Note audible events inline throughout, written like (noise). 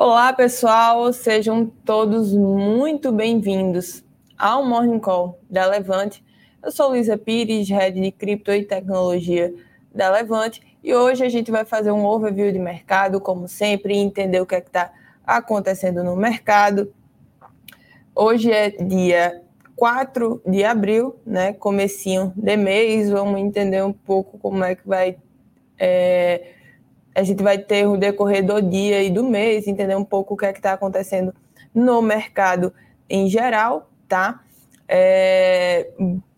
Olá, pessoal, sejam todos muito bem-vindos ao Morning Call da Levante. Eu sou Luísa Pires, head de cripto e tecnologia da Levante, e hoje a gente vai fazer um overview de mercado, como sempre, entender o que é está acontecendo no mercado. Hoje é dia 4 de abril, né? Comecinho de mês, vamos entender um pouco como é que vai. É, a gente vai ter o decorrer do dia e do mês, entender um pouco o que é que está acontecendo no mercado em geral, tá? É,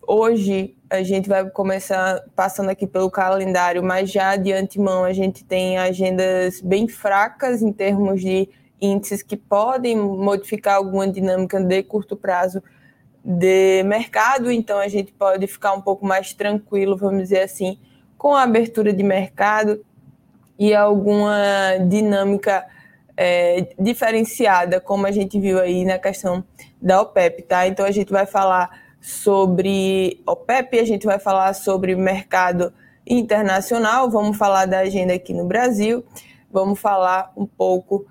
hoje a gente vai começar passando aqui pelo calendário, mas já de antemão a gente tem agendas bem fracas em termos de índices que podem modificar alguma dinâmica de curto prazo de mercado, então a gente pode ficar um pouco mais tranquilo, vamos dizer assim, com a abertura de mercado e alguma dinâmica é, diferenciada, como a gente viu aí na questão da OPEP, tá? Então a gente vai falar sobre OPEP, a gente vai falar sobre mercado internacional, vamos falar da agenda aqui no Brasil, vamos falar um pouco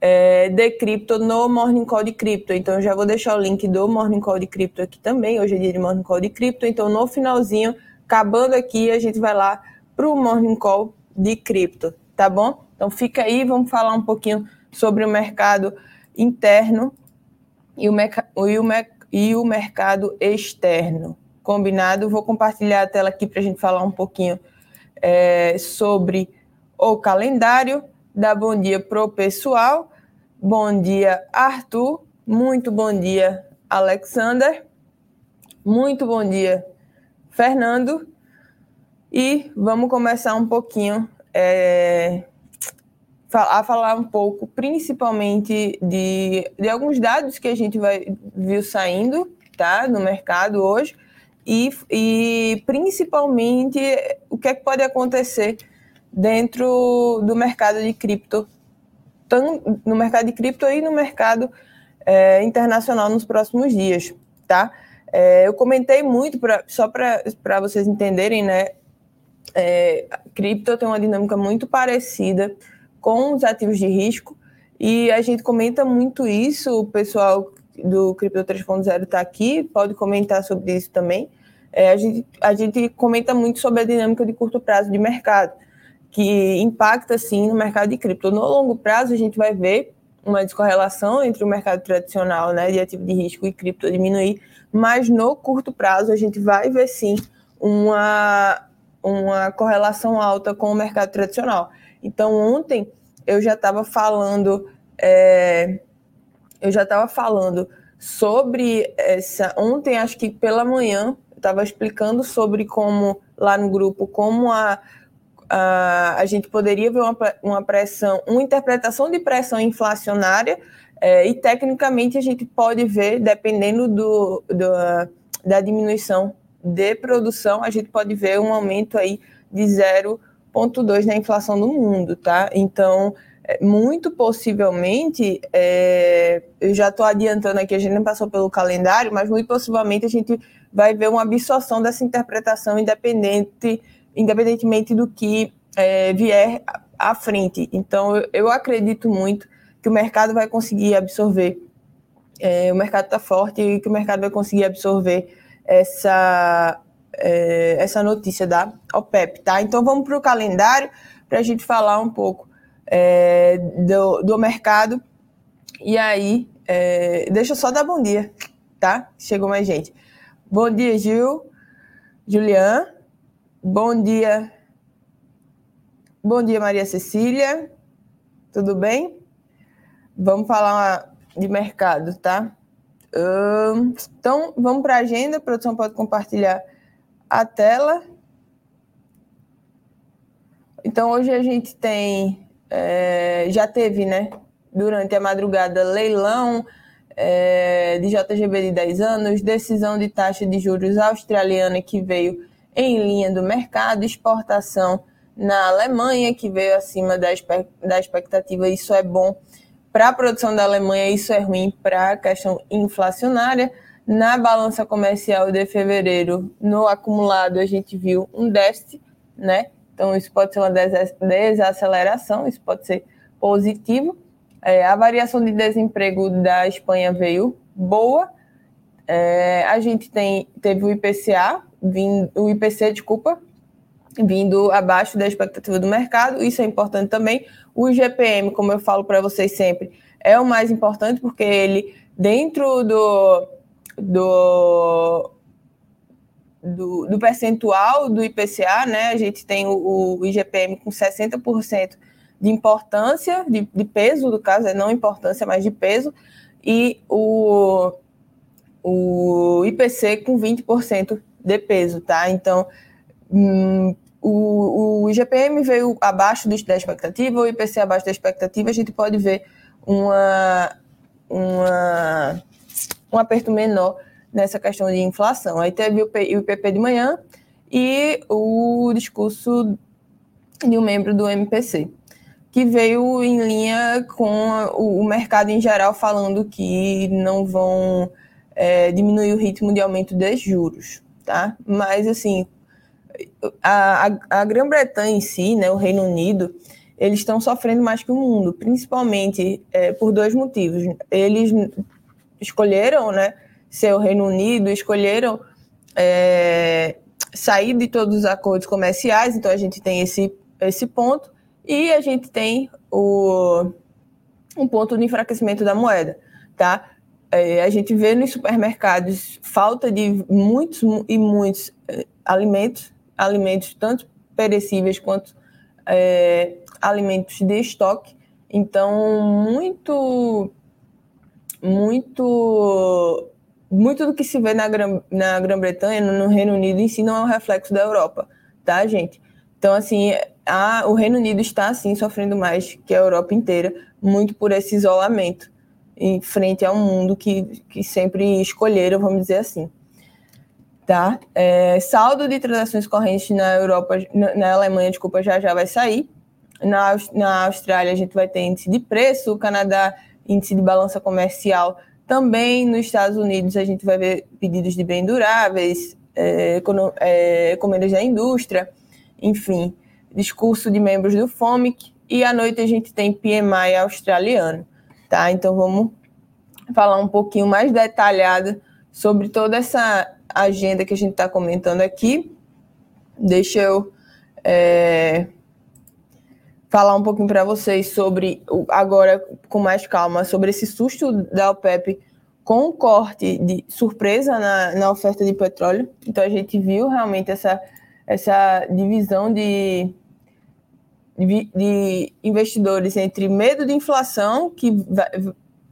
é, de cripto no Morning Call de cripto. Então já vou deixar o link do Morning Call de cripto aqui também. Hoje é dia de Morning Call de cripto. Então no finalzinho, acabando aqui, a gente vai lá para o Morning Call de cripto, tá bom? Então fica aí, vamos falar um pouquinho sobre o mercado interno e o, e o, e o mercado externo. Combinado? Vou compartilhar a tela aqui para a gente falar um pouquinho é, sobre o calendário. Dá bom dia pro pessoal. Bom dia, Arthur. Muito bom dia, Alexander. Muito bom dia, Fernando. E vamos começar um pouquinho é, a falar um pouco, principalmente de, de alguns dados que a gente vai viu saindo tá, no mercado hoje, e, e principalmente o que, é que pode acontecer dentro do mercado de cripto, no mercado de cripto e no mercado é, internacional nos próximos dias, tá? É, eu comentei muito, pra, só para vocês entenderem, né? É, cripto tem uma dinâmica muito parecida com os ativos de risco e a gente comenta muito isso, o pessoal do Cripto 3.0 está aqui, pode comentar sobre isso também. É, a, gente, a gente comenta muito sobre a dinâmica de curto prazo de mercado, que impacta sim no mercado de cripto. No longo prazo, a gente vai ver uma descorrelação entre o mercado tradicional né, de ativo de risco e cripto diminuir, mas no curto prazo a gente vai ver sim uma, uma correlação alta com o mercado tradicional. Então, ontem eu já estava falando, é, eu já estava falando sobre essa. Ontem, acho que pela manhã, eu estava explicando sobre como, lá no grupo, como a, a, a gente poderia ver uma, uma pressão, uma interpretação de pressão inflacionária, é, e tecnicamente a gente pode ver, dependendo do, do da diminuição de produção, a gente pode ver um aumento aí de 0,2 na inflação do mundo, tá? Então, é, muito possivelmente, é, eu já estou adiantando aqui, a gente não passou pelo calendário, mas muito possivelmente a gente vai ver uma absorção dessa interpretação independente, independentemente do que é, vier à frente. Então, eu, eu, acredito muito que o mercado vai conseguir absorver, é, o mercado está forte e que o mercado vai conseguir absorver essa, é, essa notícia da OPEP, tá? Então vamos para o calendário para a gente falar um pouco é, do, do mercado. E aí, é, deixa eu só dar bom dia, tá? Chegou mais gente. Bom dia, Gil, Julian. Bom dia. Bom dia, Maria Cecília. Tudo bem? Vamos falar de mercado, tá? Então, vamos para a agenda. A produção pode compartilhar a tela. Então, hoje a gente tem, é, já teve, né, durante a madrugada, leilão é, de JGB de 10 anos, decisão de taxa de juros australiana que veio em linha do mercado, exportação na Alemanha, que veio acima da, da expectativa, isso é bom para a produção da Alemanha, isso é ruim para a questão inflacionária. Na balança comercial de fevereiro, no acumulado, a gente viu um déficit, né? Então, isso pode ser uma desaceleração, isso pode ser positivo. É, a variação de desemprego da Espanha veio boa. É, a gente tem, teve o IPCA, o IPC, desculpa, vindo abaixo da expectativa do mercado. Isso é importante também. O IGPM, como eu falo para vocês sempre, é o mais importante porque ele, dentro do, do, do, do percentual do IPCA, né, a gente tem o, o IGPM com 60% de importância, de, de peso, no caso, é não importância, mas de peso, e o, o IPC com 20% de peso, tá? Então, hum, o, o IGPM veio abaixo da expectativa, o IPC abaixo da expectativa, a gente pode ver uma, uma, um aperto menor nessa questão de inflação. Aí teve o IPP de manhã e o discurso de um membro do MPC, que veio em linha com o mercado em geral falando que não vão é, diminuir o ritmo de aumento dos juros, tá? Mas, assim, a, a, a Grã-Bretanha em si, né, o Reino Unido, eles estão sofrendo mais que o mundo, principalmente é, por dois motivos. Eles escolheram, né, ser o Reino Unido, escolheram é, sair de todos os acordos comerciais, então a gente tem esse, esse ponto, e a gente tem o, um ponto de enfraquecimento da moeda, tá? É, a gente vê nos supermercados falta de muitos e muitos é, alimentos, alimentos tanto perecíveis quanto é, alimentos de estoque. Então, muito, muito, muito do que se vê na, na Grã-Bretanha, no Reino Unido em si, não é um reflexo da Europa, tá, gente? Então, assim, a, o Reino Unido está, assim, sofrendo mais que a Europa inteira, muito por esse isolamento em frente ao mundo que, que sempre escolheram, vamos dizer assim. Tá? É, saldo de transações correntes na Europa, na, na Alemanha, desculpa, já já vai sair. Na, na Austrália, a gente vai ter índice de preço, o Canadá, índice de balança comercial. Também nos Estados Unidos, a gente vai ver pedidos de bens duráveis, é, é, encomendas da indústria, enfim, discurso de membros do FOMIC. E à noite a gente tem PMI australiano. Tá? Então vamos falar um pouquinho mais detalhado sobre toda essa agenda que a gente está comentando aqui. Deixa eu é, falar um pouquinho para vocês sobre, agora com mais calma, sobre esse susto da OPEP com o corte de surpresa na, na oferta de petróleo. Então a gente viu realmente essa, essa divisão de, de, de investidores entre medo de inflação, que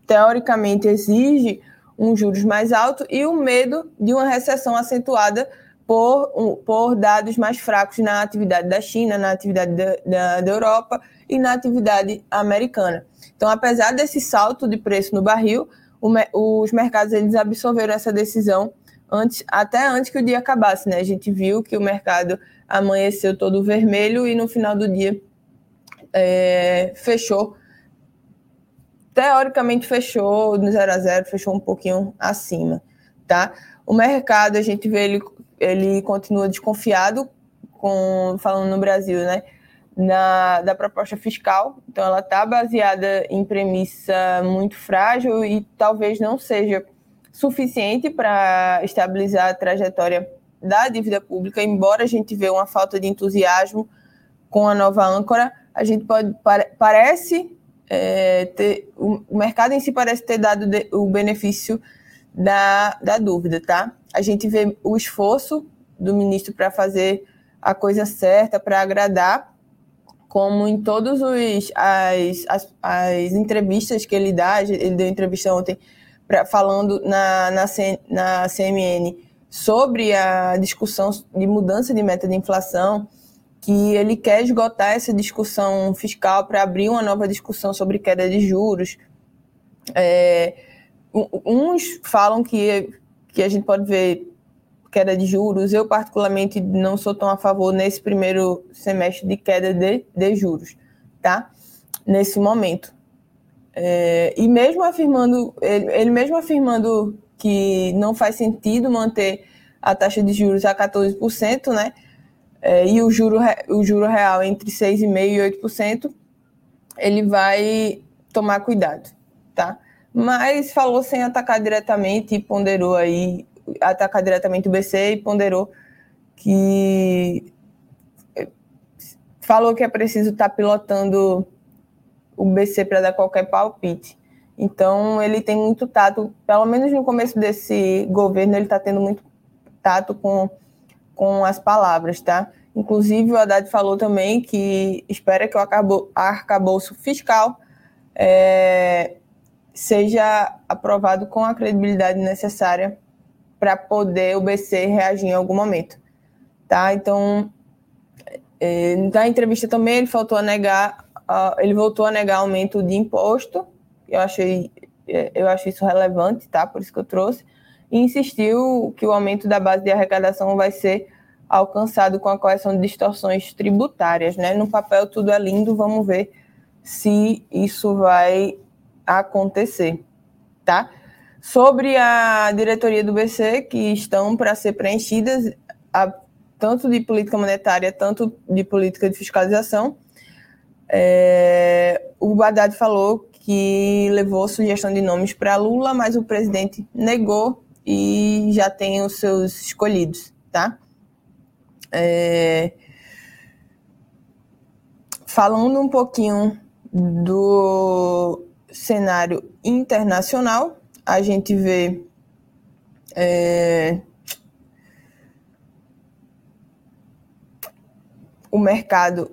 teoricamente exige um juros mais alto, e o medo de uma recessão acentuada por, por dados mais fracos na atividade da China, na atividade da, da, da Europa e na atividade americana. Então, apesar desse salto de preço no barril, os mercados eles absorveram essa decisão antes, até antes que o dia acabasse. Né? A gente viu que o mercado amanheceu todo vermelho e no final do dia é, fechou. Teoricamente fechou no 0 a 0, fechou um pouquinho acima, tá? O mercado, a gente vê ele ele continua desconfiado com falando no Brasil, né? Na, da proposta fiscal. Então, ela está baseada em premissa muito frágil e talvez não seja suficiente para estabilizar a trajetória da dívida pública, embora a gente vê uma falta de entusiasmo com a nova âncora, a gente pode parece é, ter o mercado em si parece ter dado o benefício da, da dúvida, tá? A gente vê o esforço do ministro para fazer a coisa certa, para agradar, como em todas as, as, as, entrevistas que ele dá, ele deu entrevista ontem pra, falando na, na, na CMN sobre a discussão de mudança de meta de inflação, que ele quer esgotar essa discussão fiscal para abrir uma nova discussão sobre queda de juros. É, uns falam que, que a gente pode ver queda de juros. Eu, particularmente, não sou tão a favor nesse primeiro semestre de queda de, de juros, tá? Nesse momento. É, e mesmo afirmando, ele, ele mesmo afirmando que não faz sentido manter a taxa de juros a 14%, né? É, e o juro, o juro real entre 6,5% e 8%, ele vai tomar cuidado, tá? Mas falou sem atacar diretamente e ponderou aí, atacar diretamente o BC e ponderou que falou que é preciso estar tá pilotando o BC para dar qualquer palpite. Então, ele tem muito tato, pelo menos no começo desse governo, ele está tendo muito tato com, com as palavras, tá? Inclusive, o Haddad falou também que espera que o arcabouço fiscal é, seja aprovado com a credibilidade necessária para poder o BC reagir em algum momento, tá? Então, é, na entrevista também ele faltou a negar, uh, ele voltou a negar aumento de imposto. Eu achei, é, eu acho isso relevante, tá? Por isso que eu trouxe. E insistiu que o aumento da base de arrecadação vai ser alcançado com a correção de distorções tributárias, né? No papel tudo é lindo, vamos ver se isso vai acontecer, tá? Sobre a diretoria do BC, que estão para ser preenchidas, a tanto de política monetária, tanto de política de fiscalização. É, o Haddad falou que levou sugestão de nomes para Lula, mas o presidente negou e já tem os seus escolhidos, tá? É, falando um pouquinho do cenário internacional, a gente vê é, o mercado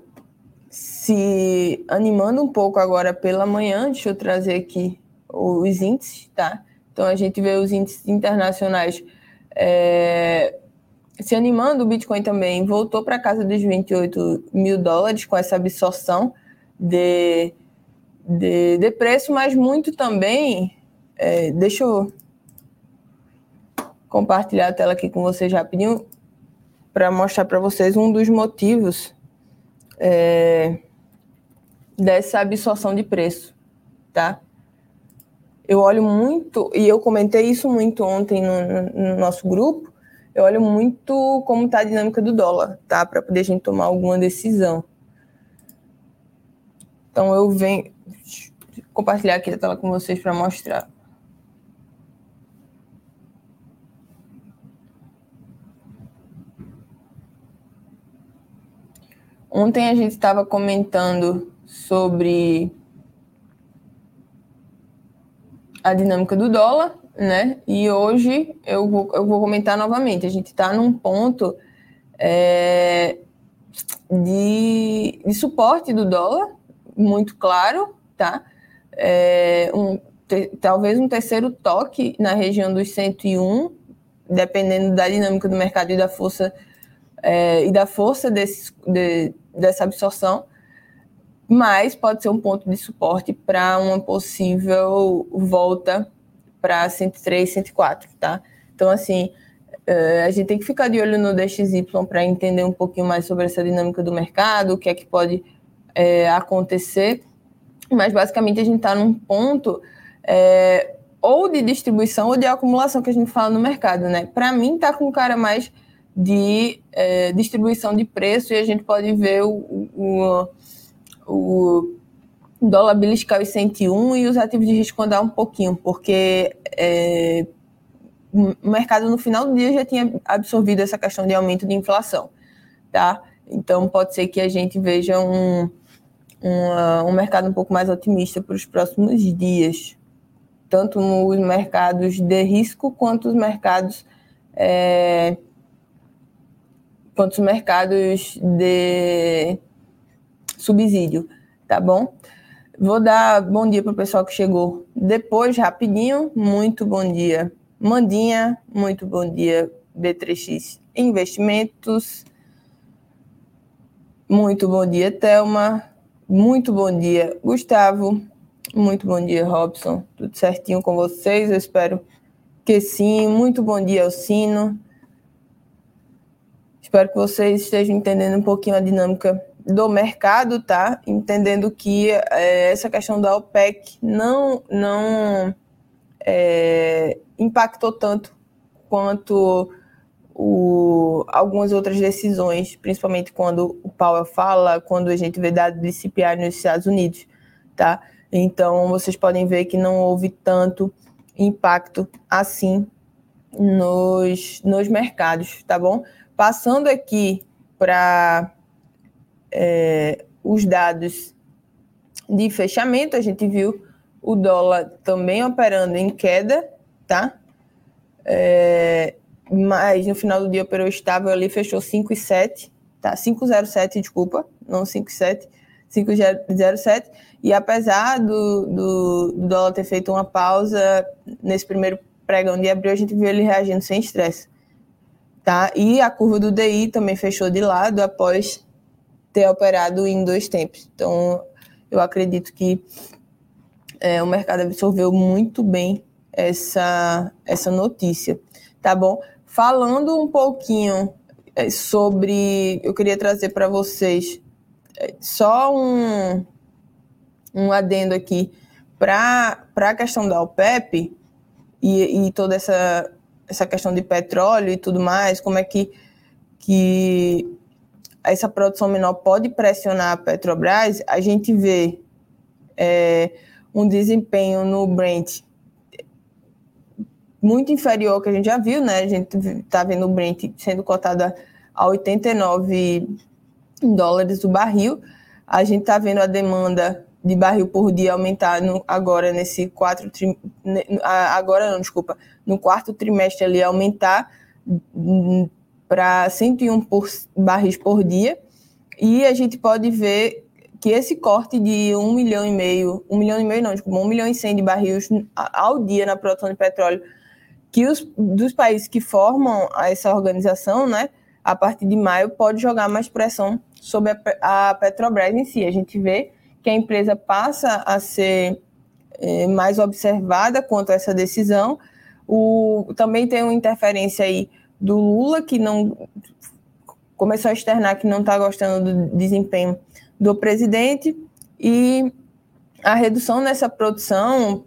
se animando um pouco agora pela manhã. Deixa eu trazer aqui os índices, tá? Então a gente vê os índices internacionais é, se animando. O Bitcoin também voltou para casa dos 28 mil dólares com essa absorção de, de, de preço, mas muito também. É, deixa eu compartilhar a tela aqui com vocês rapidinho para mostrar para vocês um dos motivos é, dessa absorção de preço, tá? Eu olho muito, e eu comentei isso muito ontem no, no nosso grupo, eu olho muito como está a dinâmica do dólar, tá? Para poder a gente tomar alguma decisão. Então eu venho compartilhar aqui a tela com vocês para mostrar. Ontem a gente estava comentando sobre a dinâmica do dólar, né? E hoje eu vou, eu vou comentar novamente. A gente está num ponto é, de, de, suporte do dólar, muito claro, tá? É, um, te, talvez um terceiro toque na região dos 101, dependendo da dinâmica do mercado e da força é, e da força desse, de, dessa absorção, mas pode ser um ponto de suporte para uma possível volta para 103, 104, tá? Então, assim, é, a gente tem que ficar de olho no DXY para entender um pouquinho mais sobre essa dinâmica do mercado, o que é que pode é, acontecer, mas basicamente a gente está num ponto é, ou de distribuição ou de acumulação que a gente fala no mercado, né? Para mim, tá com cara mais de é, distribuição de preço e a gente pode ver o, o, o dólar beliscal 101 e os ativos de risco andar um pouquinho, porque é, o mercado no final do dia já tinha absorvido essa questão de aumento de inflação, tá? Então pode ser que a gente veja um, um, um mercado um pouco mais otimista para os próximos dias, tanto nos mercados de risco quanto os mercados é, quanto os mercados de subsídio, tá bom? Vou dar bom dia para o pessoal que chegou depois, rapidinho. Muito bom dia, Mandinha. Muito bom dia, B3X Investimentos. Muito bom dia, Thelma. Muito bom dia, Gustavo. Muito bom dia, Robson. Tudo certinho com vocês? Eu espero que sim. Muito bom dia, Alcino. Espero que vocês estejam entendendo um pouquinho a dinâmica do mercado, tá? Entendendo que é, essa questão da OPEC não, não é, impactou tanto quanto o, algumas outras decisões, principalmente quando o Powell fala, quando a gente vê dados de CPI nos Estados Unidos, tá? Então, vocês podem ver que não houve tanto impacto assim nos, nos mercados, tá bom? Passando aqui para é, os dados de fechamento, a gente viu o dólar também operando em queda, tá? É, mas no final do dia operou estável ali, fechou 5,7, tá? 5,07, desculpa, não 5,7, 5,07. E apesar do, do, do, dólar ter feito uma pausa nesse primeiro pregão de abril, a gente viu ele reagindo sem estresse, tá? E a curva do DI também fechou de lado após ter operado em dois tempos. Então, eu acredito que é, o mercado absorveu muito bem essa, essa notícia, tá bom? Falando um pouquinho é, sobre, eu queria trazer para vocês é, só um, um adendo aqui para a questão da OPEP e, e toda essa, essa questão de petróleo e tudo mais, como é que, que essa produção menor pode pressionar a Petrobras, a gente vê é, um desempenho no Brent muito inferior ao que a gente já viu, né? A gente está vendo o Brent sendo cotado a 89 dólares o barril. A gente está vendo a demanda de barril por dia aumentar no, agora nesse quatro tri, agora não, desculpa, no quarto trimestre ali aumentar para 101 por, barris por dia. E a gente pode ver que esse corte de um milhão e meio, um milhão e meio não, desculpa, um milhão e cem de barris ao dia na produção de petróleo, que os dos países que formam essa organização, né, a partir de maio, pode jogar mais pressão sobre a, a Petrobras em si. A gente vê que a empresa passa a ser é, mais observada quanto a essa decisão. O, também tem uma interferência aí do Lula, que não começou a externar que não está gostando do desempenho do presidente e a redução nessa produção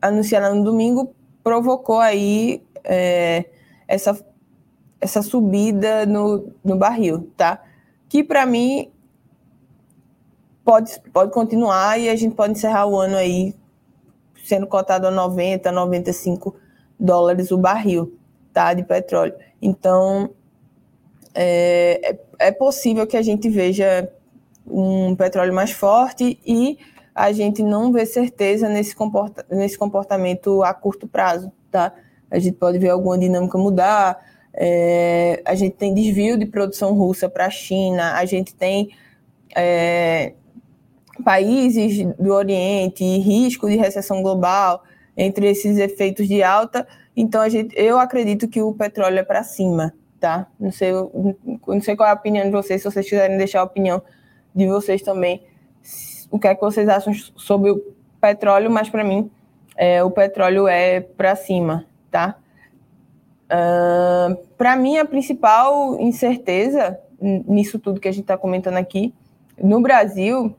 anunciada no domingo provocou aí é, essa, essa subida no, no barril, tá? Que para mim pode, pode continuar e a gente pode encerrar o ano aí sendo cotado a 90, 95 dólares o barril, tá? De petróleo. Então, é, é, é possível que a gente veja um petróleo mais forte e a gente não vê certeza nesse, comporta nesse comportamento a curto prazo, tá? A gente pode ver alguma dinâmica mudar, é, a gente tem desvio de produção russa para a China, a gente tem é, países do Oriente risco de recessão global entre esses efeitos de alta. Então, a gente, eu acredito que o petróleo é para cima, tá? Não sei, não sei qual é a opinião de vocês, se vocês quiserem deixar a opinião de vocês também o que é que vocês acham sobre o petróleo, mas para mim é, o petróleo é para cima, tá? Uh, para mim a principal incerteza nisso tudo que a gente está comentando aqui no Brasil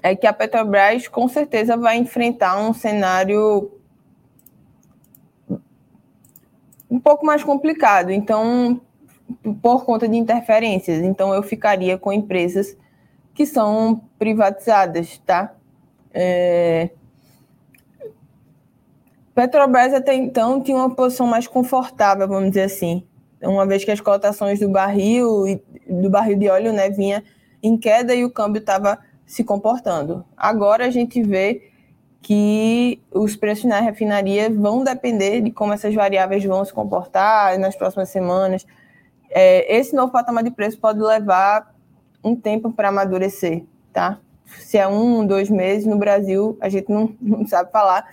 é que a Petrobras com certeza vai enfrentar um cenário um pouco mais complicado. Então, por conta de interferências, então eu ficaria com empresas que são privatizadas, tá? É... Petrobras até então tinha uma posição mais confortável, vamos dizer assim, uma vez que as cotações do barril do barril de óleo, né, vinha em queda e o câmbio estava se comportando. Agora a gente vê que os preços na refinaria vão depender de como essas variáveis vão se comportar nas próximas semanas. É, esse novo patamar de preço pode levar um tempo para amadurecer, tá? Se é um, dois meses, no Brasil a gente não, (laughs) não sabe falar,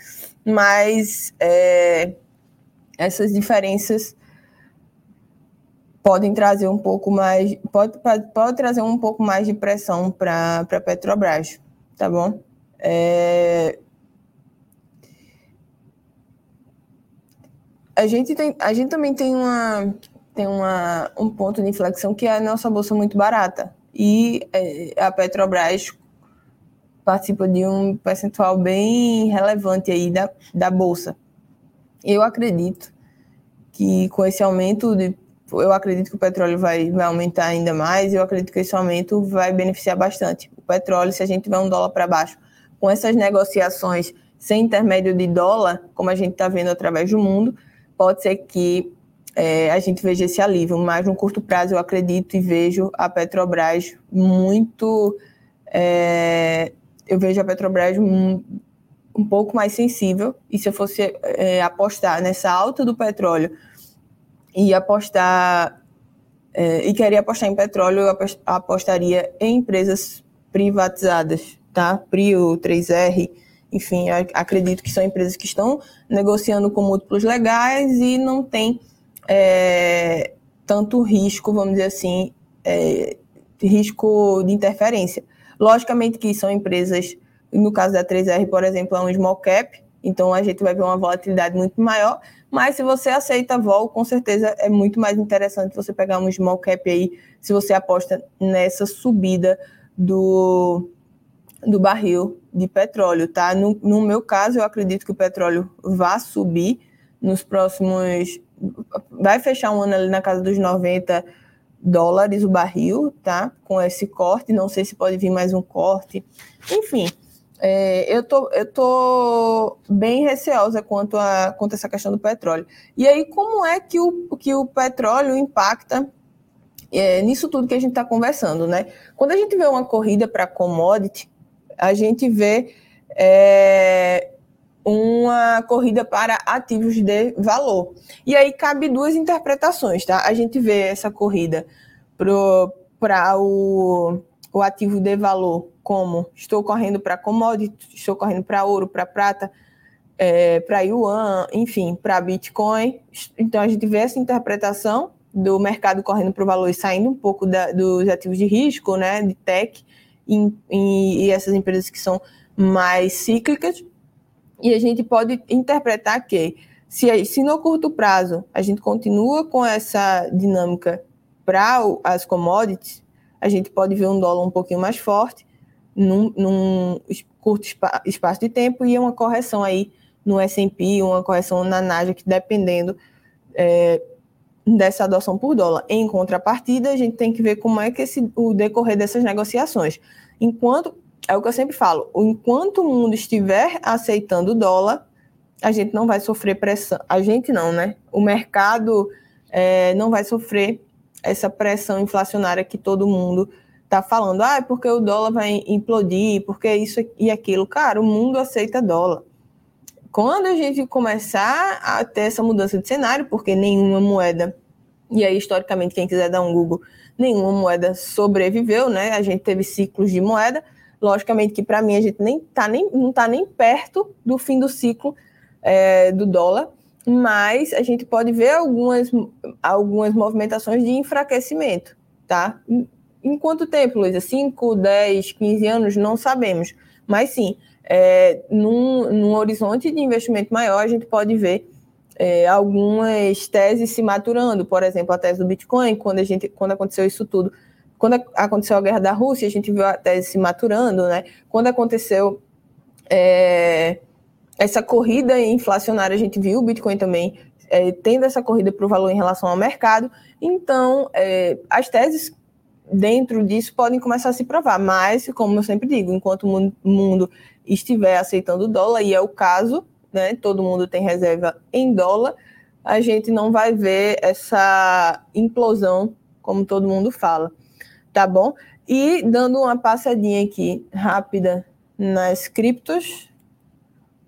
mas é, essas diferenças podem trazer um pouco mais, pode, pode trazer um pouco mais de pressão para a Petrobras, tá bom? É, a gente tem, a gente também tem uma tem uma, um ponto de inflexão que é a nossa bolsa muito barata e é, a Petrobras participa de um percentual bem relevante aí da, da bolsa. Eu acredito que com esse aumento de eu acredito que o petróleo vai, vai aumentar ainda mais, eu acredito que esse aumento vai beneficiar bastante. O petróleo, se a gente tiver um dólar para baixo, com essas negociações sem intermédio de dólar, como a gente está vendo através do mundo, pode ser que é, a gente veja esse alívio, mas no curto prazo eu acredito e vejo a Petrobras muito. É, eu vejo a Petrobras um, um, pouco mais sensível, e se eu fosse é, apostar nessa alta do petróleo e apostar. É, e queria apostar em petróleo, eu apostaria em empresas privatizadas, tá? Prio, 3R, enfim, acredito que são empresas que estão negociando com múltiplos legais e não tem é, tanto risco, vamos dizer assim, é, risco de interferência. Logicamente que são empresas, no caso da 3R, por exemplo, é um small cap, então a gente vai ver uma volatilidade muito maior, mas se você aceita vol, com certeza é muito mais interessante você pegar um small cap aí, se você aposta nessa subida do, do barril de petróleo, tá? No, no meu caso, eu acredito que o petróleo vá subir nos próximos. Vai fechar um ano ali na casa dos 90 dólares o barril, tá? Com esse corte, não sei se pode vir mais um corte. Enfim, é, eu, tô, eu tô bem receosa quanto a, quanto a essa questão do petróleo. E aí, como é que o, que o petróleo impacta é, nisso tudo que a gente está conversando, né? Quando a gente vê uma corrida para commodity, a gente vê é, uma corrida para ativos de valor. E aí cabe duas interpretações, tá? A gente vê essa corrida para o, o ativo de valor como estou correndo para commodity, estou correndo para ouro, para prata, é, para yuan, enfim, para Bitcoin. Então a gente vê essa interpretação do mercado correndo para o valor e saindo um pouco da, dos ativos de risco, né, de tech, e, e, essas empresas que são mais cíclicas. E a gente pode interpretar que, se, se no curto prazo a gente continua com essa dinâmica para as commodities, a gente pode ver um dólar um pouquinho mais forte num, num curto espaço de tempo e uma correção aí no S&P, uma correção na Nasdaq, dependendo é, dessa adoção por dólar. Em contrapartida, a gente tem que ver como é que esse, o decorrer dessas negociações. Enquanto, é o que eu sempre falo, enquanto o mundo estiver aceitando dólar, a gente não vai sofrer pressão. A gente não, né? O mercado é, não vai sofrer essa pressão inflacionária que todo mundo está falando. Ah, é porque o dólar vai implodir, porque isso e aquilo. Cara, o mundo aceita dólar. Quando a gente começar a ter essa mudança de cenário, porque nenhuma moeda, e aí historicamente quem quiser dar um Google, nenhuma moeda sobreviveu, né? A gente teve ciclos de moeda. Logicamente que para mim a gente nem tá nem, não está nem perto do fim do ciclo é, do dólar, mas a gente pode ver algumas, algumas movimentações de enfraquecimento, tá? Em quanto tempo, Luísa? 5, 10, 15 anos? Não sabemos. Mas sim, é, num, num horizonte de investimento maior, a gente pode ver é, algumas teses se maturando, por exemplo, a tese do Bitcoin, quando, a gente, quando aconteceu isso tudo, quando aconteceu a guerra da Rússia, a gente viu a tese se maturando, né? Quando aconteceu é, essa corrida inflacionária, a gente viu o Bitcoin também é, tendo essa corrida para o valor em relação ao mercado. Então, é, as teses dentro disso podem começar a se provar, mas, como eu sempre digo, enquanto o mundo estiver aceitando dólar, e é o caso, né, todo mundo tem reserva em dólar, a gente não vai ver essa implosão, como todo mundo fala, tá bom? E dando uma passadinha aqui rápida nas criptos,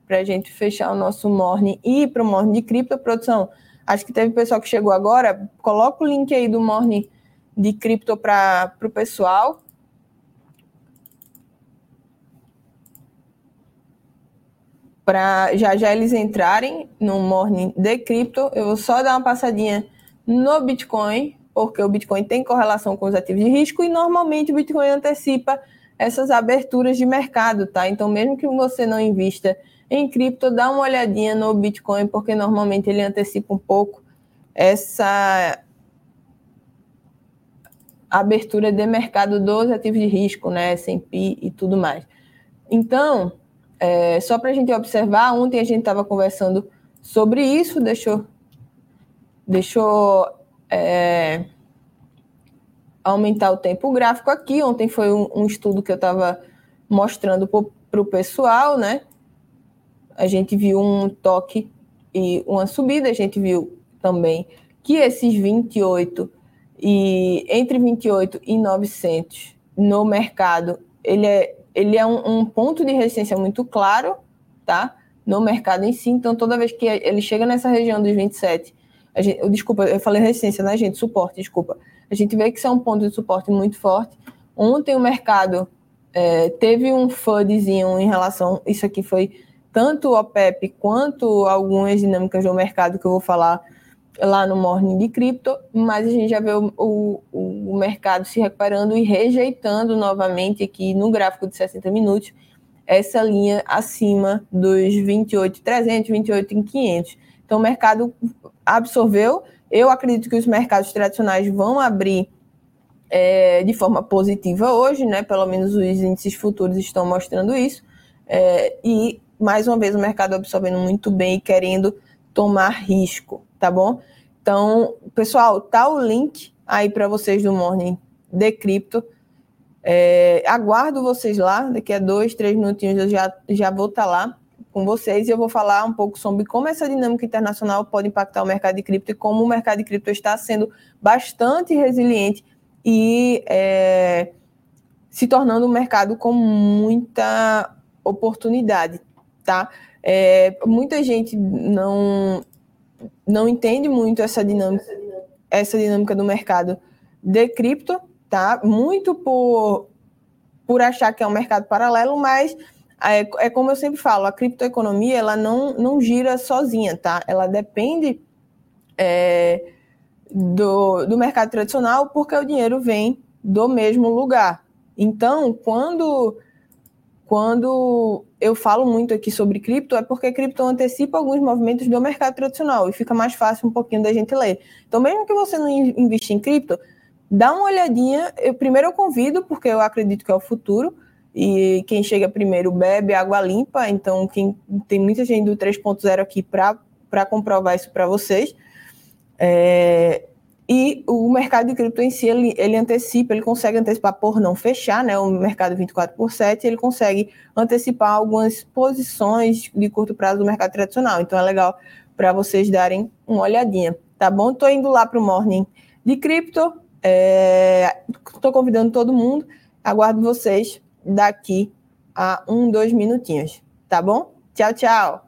para a gente fechar o nosso morning e ir para o morning de cripto, produção. Acho que teve pessoal que chegou agora, coloca o link aí do morning de cripto para o pessoal. Para já já eles entrarem no morning de cripto, eu vou só dar uma passadinha no Bitcoin, porque o Bitcoin tem correlação com os ativos de risco e normalmente o Bitcoin antecipa essas aberturas de mercado, tá? Então, mesmo que você não invista em cripto, dá uma olhadinha no Bitcoin, porque normalmente ele antecipa um pouco essa abertura de mercado dos ativos de risco, né, S&P e tudo mais. Então, é, só para a gente observar, ontem a gente estava conversando sobre isso, deixou, deixou é, aumentar o tempo gráfico aqui. Ontem foi um, um estudo que eu estava mostrando para o pessoal, né? A gente viu um toque e uma subida, a gente viu também que esses 28 e entre 28 e 900 no mercado, ele é, ele é um, um ponto de resistência muito claro, tá? No mercado em si, então toda vez que ele chega nessa região dos 27, a gente, desculpa, eu falei resistência, né, gente? Suporte, desculpa. A gente vê que isso é um ponto de suporte muito forte. Ontem o mercado é, teve um FUDzinho em relação. Isso aqui foi tanto o OPEP quanto algumas dinâmicas do mercado que eu vou falar lá no Morning de Cripto, mas a gente já vê o, o, o mercado se recuperando e rejeitando novamente aqui no gráfico de 60 minutos essa linha acima dos 28,300, 28,500. Então o mercado absorveu. Eu acredito que os mercados tradicionais vão abrir é, de forma positiva hoje, né? Pelo menos os índices futuros estão mostrando isso. É, e, mais uma vez, o mercado absorvendo muito bem e querendo tomar risco, tá bom? Então, pessoal, tá o link aí para vocês do Morning de Cripto. É, aguardo vocês lá, daqui a dois, três minutinhos eu já, já vou estar tá lá com vocês e eu vou falar um pouco sobre como essa dinâmica internacional pode impactar o mercado de cripto e como o mercado de cripto está sendo bastante resiliente e é, se tornando um mercado com muita oportunidade, tá? É, muita gente não não entende muito essa dinâmica, essa dinâmica do mercado de cripto, tá? Muito por por achar que é um mercado paralelo, mas é, é como eu sempre falo, a criptoeconomia ela não, não gira sozinha, tá? Ela depende é, do, do mercado tradicional, porque o dinheiro vem do mesmo lugar. Então, quando, quando eu falo muito aqui sobre cripto, é porque cripto antecipa alguns movimentos do mercado tradicional e fica mais fácil um pouquinho da gente ler. Então, mesmo que você não invista em cripto, dá uma olhadinha. Eu, primeiro eu convido, porque eu acredito que é o futuro, e quem chega primeiro bebe água limpa, então quem, tem muita gente do 3.0 aqui para comprovar isso para vocês. É, e o mercado de cripto em si, ele, ele antecipa, ele consegue antecipar por não fechar, né? O mercado 24 por 7, ele consegue antecipar algumas posições de curto prazo do mercado tradicional. Então é legal para vocês darem uma olhadinha, tá bom? Estou indo lá para o Morning de cripto, estou é, convidando todo mundo, aguardo vocês daqui a um, dois minutinhos, tá bom? Tchau, tchau!